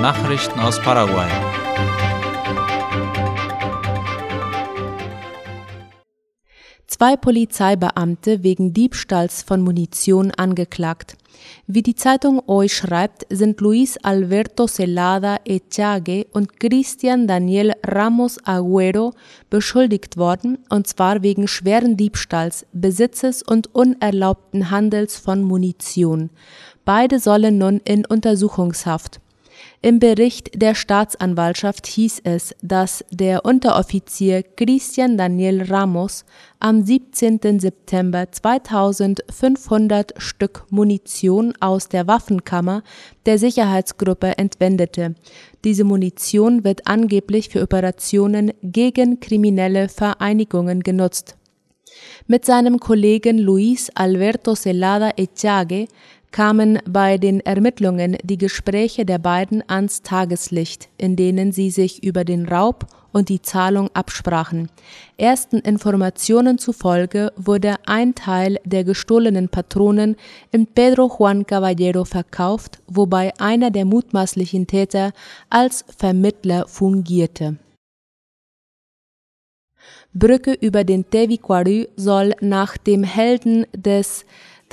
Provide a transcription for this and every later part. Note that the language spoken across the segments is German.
Nachrichten aus Paraguay. Zwei Polizeibeamte wegen Diebstahls von Munition angeklagt. Wie die Zeitung Hoy schreibt, sind Luis Alberto Celada Echague und Christian Daniel Ramos Agüero beschuldigt worden, und zwar wegen schweren Diebstahls, Besitzes und unerlaubten Handels von Munition. Beide sollen nun in Untersuchungshaft. Im Bericht der Staatsanwaltschaft hieß es, dass der Unteroffizier Christian Daniel Ramos am 17. September 2500 Stück Munition aus der Waffenkammer der Sicherheitsgruppe entwendete. Diese Munition wird angeblich für Operationen gegen kriminelle Vereinigungen genutzt. Mit seinem Kollegen Luis Alberto Celada Echague kamen bei den Ermittlungen die Gespräche der beiden ans Tageslicht, in denen sie sich über den Raub und die Zahlung absprachen. Ersten Informationen zufolge wurde ein Teil der gestohlenen Patronen in Pedro Juan Caballero verkauft, wobei einer der mutmaßlichen Täter als Vermittler fungierte. Brücke über den Tevi soll nach dem Helden des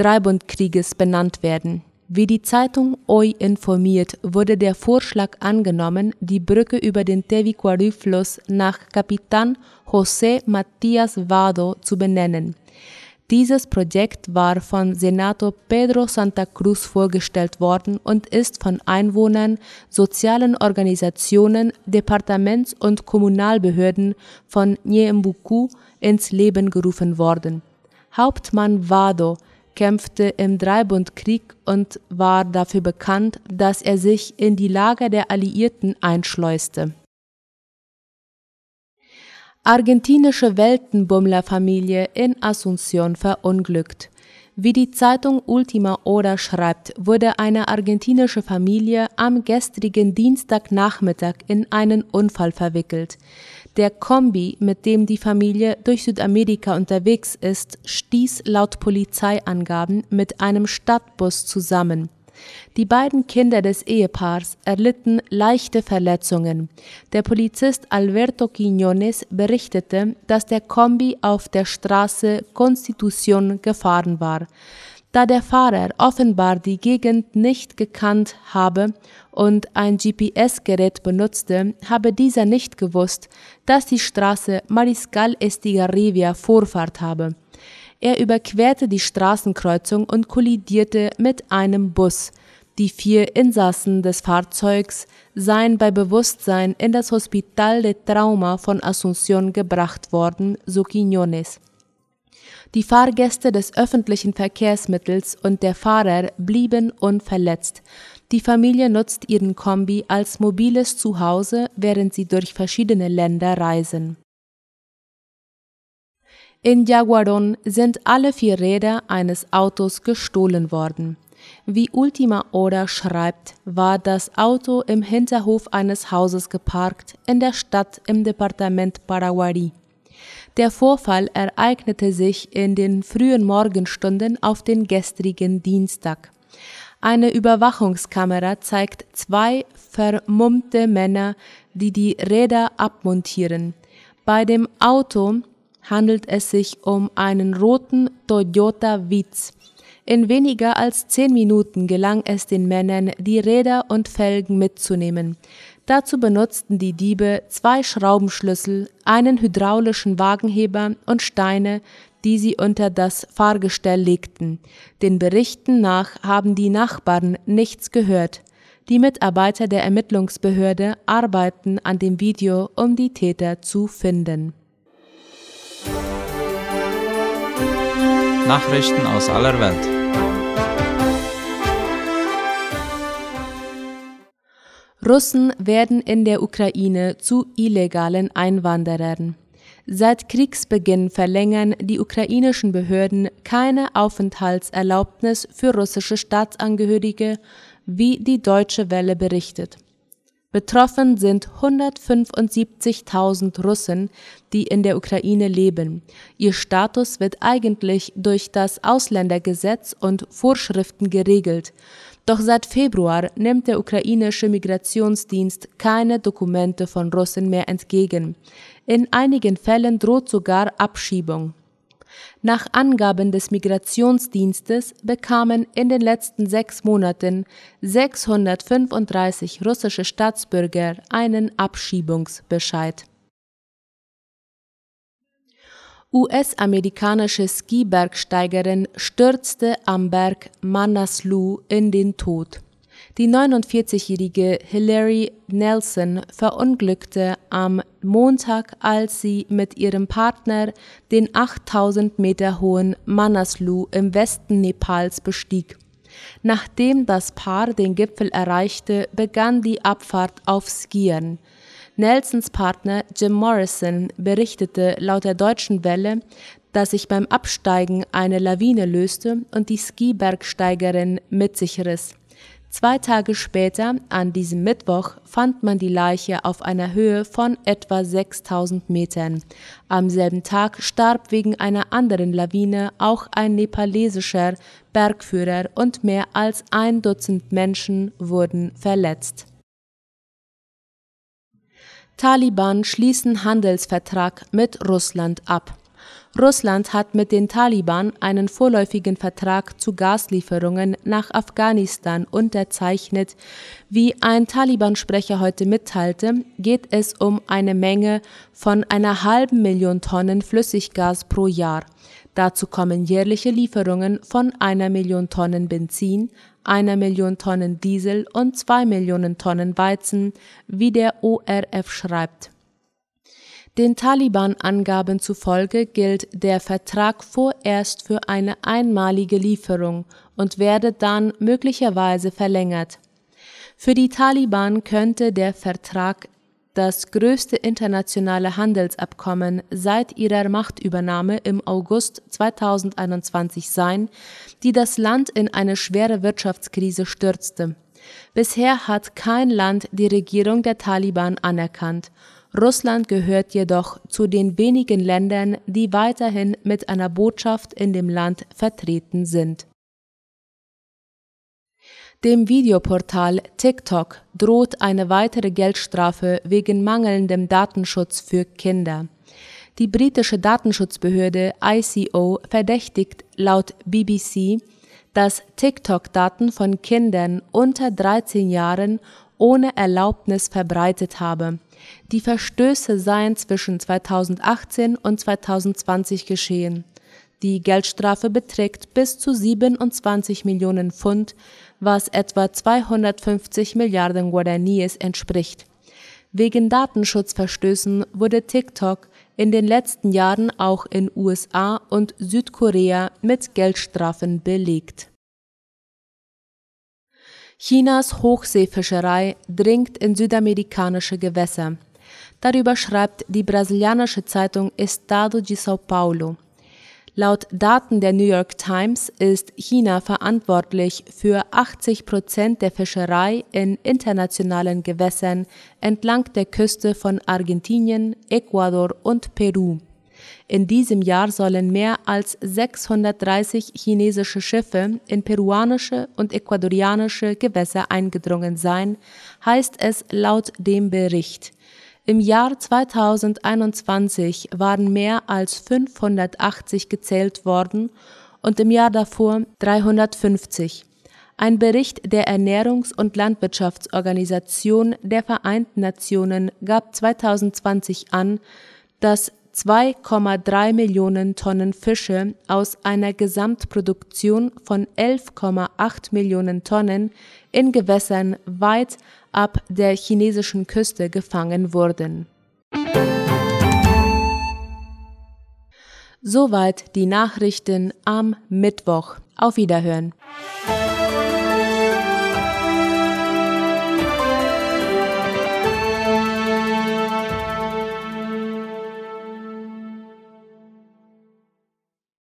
Dreibundkrieges benannt werden. Wie die Zeitung OI informiert, wurde der Vorschlag angenommen, die Brücke über den Tevicuari-Fluss nach Kapitän José Matías Vado zu benennen. Dieses Projekt war von Senator Pedro Santa Cruz vorgestellt worden und ist von Einwohnern, sozialen Organisationen, Departements- und Kommunalbehörden von Nyembuku ins Leben gerufen worden. Hauptmann Vado kämpfte im Dreibundkrieg und war dafür bekannt, dass er sich in die Lager der Alliierten einschleuste. Argentinische Weltenbummlerfamilie in Asunción verunglückt. Wie die Zeitung Ultima Hora schreibt, wurde eine argentinische Familie am gestrigen Dienstagnachmittag in einen Unfall verwickelt. Der Kombi, mit dem die Familie durch Südamerika unterwegs ist, stieß laut Polizeiangaben mit einem Stadtbus zusammen. Die beiden Kinder des Ehepaars erlitten leichte Verletzungen. Der Polizist Alberto Quiñones berichtete, dass der Kombi auf der Straße Constitución gefahren war. Da der Fahrer offenbar die Gegend nicht gekannt habe und ein GPS-Gerät benutzte, habe dieser nicht gewusst, dass die Straße Mariscal Estigarribia Vorfahrt habe. Er überquerte die Straßenkreuzung und kollidierte mit einem Bus. Die vier Insassen des Fahrzeugs seien bei Bewusstsein in das Hospital de Trauma von Asunción gebracht worden, so Quiñones. Die Fahrgäste des öffentlichen Verkehrsmittels und der Fahrer blieben unverletzt. Die Familie nutzt ihren Kombi als mobiles Zuhause, während sie durch verschiedene Länder reisen. In Jaguaron sind alle vier Räder eines Autos gestohlen worden. Wie Ultima Hora schreibt, war das Auto im Hinterhof eines Hauses geparkt in der Stadt im Departement Paraguay. Der Vorfall ereignete sich in den frühen Morgenstunden auf den gestrigen Dienstag. Eine Überwachungskamera zeigt zwei vermummte Männer, die die Räder abmontieren. Bei dem Auto handelt es sich um einen roten Toyota Vitz. In weniger als zehn Minuten gelang es den Männern, die Räder und Felgen mitzunehmen. Dazu benutzten die Diebe zwei Schraubenschlüssel, einen hydraulischen Wagenheber und Steine, die sie unter das Fahrgestell legten. Den Berichten nach haben die Nachbarn nichts gehört. Die Mitarbeiter der Ermittlungsbehörde arbeiten an dem Video, um die Täter zu finden. Nachrichten aus aller Welt. Russen werden in der Ukraine zu illegalen Einwanderern. Seit Kriegsbeginn verlängern die ukrainischen Behörden keine Aufenthaltserlaubnis für russische Staatsangehörige, wie die Deutsche Welle berichtet. Betroffen sind 175.000 Russen, die in der Ukraine leben. Ihr Status wird eigentlich durch das Ausländergesetz und Vorschriften geregelt. Doch seit Februar nimmt der ukrainische Migrationsdienst keine Dokumente von Russen mehr entgegen. In einigen Fällen droht sogar Abschiebung. Nach Angaben des Migrationsdienstes bekamen in den letzten sechs Monaten 635 russische Staatsbürger einen Abschiebungsbescheid. US-amerikanische Skibergsteigerin stürzte am Berg Manaslu in den Tod. Die 49-jährige Hilary Nelson verunglückte am Montag, als sie mit ihrem Partner den 8000 Meter hohen Manaslu im Westen Nepals bestieg. Nachdem das Paar den Gipfel erreichte, begann die Abfahrt auf Skiern. Nelsons Partner Jim Morrison berichtete laut der Deutschen Welle, dass sich beim Absteigen eine Lawine löste und die Skibergsteigerin mit sich riss. Zwei Tage später, an diesem Mittwoch, fand man die Leiche auf einer Höhe von etwa 6000 Metern. Am selben Tag starb wegen einer anderen Lawine auch ein nepalesischer Bergführer und mehr als ein Dutzend Menschen wurden verletzt. Taliban schließen Handelsvertrag mit Russland ab. Russland hat mit den Taliban einen vorläufigen Vertrag zu Gaslieferungen nach Afghanistan unterzeichnet. Wie ein Taliban-Sprecher heute mitteilte, geht es um eine Menge von einer halben Million Tonnen Flüssiggas pro Jahr. Dazu kommen jährliche Lieferungen von einer Million Tonnen Benzin, einer Million Tonnen Diesel und zwei Millionen Tonnen Weizen, wie der ORF schreibt. Den Taliban-Angaben zufolge gilt der Vertrag vorerst für eine einmalige Lieferung und werde dann möglicherweise verlängert. Für die Taliban könnte der Vertrag das größte internationale Handelsabkommen seit ihrer Machtübernahme im August 2021 sein, die das Land in eine schwere Wirtschaftskrise stürzte. Bisher hat kein Land die Regierung der Taliban anerkannt Russland gehört jedoch zu den wenigen Ländern, die weiterhin mit einer Botschaft in dem Land vertreten sind. Dem Videoportal TikTok droht eine weitere Geldstrafe wegen mangelndem Datenschutz für Kinder. Die britische Datenschutzbehörde ICO verdächtigt laut BBC, dass TikTok Daten von Kindern unter 13 Jahren ohne Erlaubnis verbreitet habe. Die Verstöße seien zwischen 2018 und 2020 geschehen. Die Geldstrafe beträgt bis zu 27 Millionen Pfund, was etwa 250 Milliarden Guaraníes entspricht. Wegen Datenschutzverstößen wurde TikTok in den letzten Jahren auch in USA und Südkorea mit Geldstrafen belegt. Chinas Hochseefischerei dringt in südamerikanische Gewässer. Darüber schreibt die brasilianische Zeitung Estado de São Paulo. Laut Daten der New York Times ist China verantwortlich für 80 Prozent der Fischerei in internationalen Gewässern entlang der Küste von Argentinien, Ecuador und Peru. In diesem Jahr sollen mehr als 630 chinesische Schiffe in peruanische und ecuadorianische Gewässer eingedrungen sein, heißt es laut dem Bericht. Im Jahr 2021 waren mehr als 580 gezählt worden und im Jahr davor 350. Ein Bericht der Ernährungs- und Landwirtschaftsorganisation der Vereinten Nationen gab 2020 an, dass 2,3 Millionen Tonnen Fische aus einer Gesamtproduktion von 11,8 Millionen Tonnen in Gewässern weit ab der chinesischen Küste gefangen wurden. Soweit die Nachrichten am Mittwoch. Auf Wiederhören.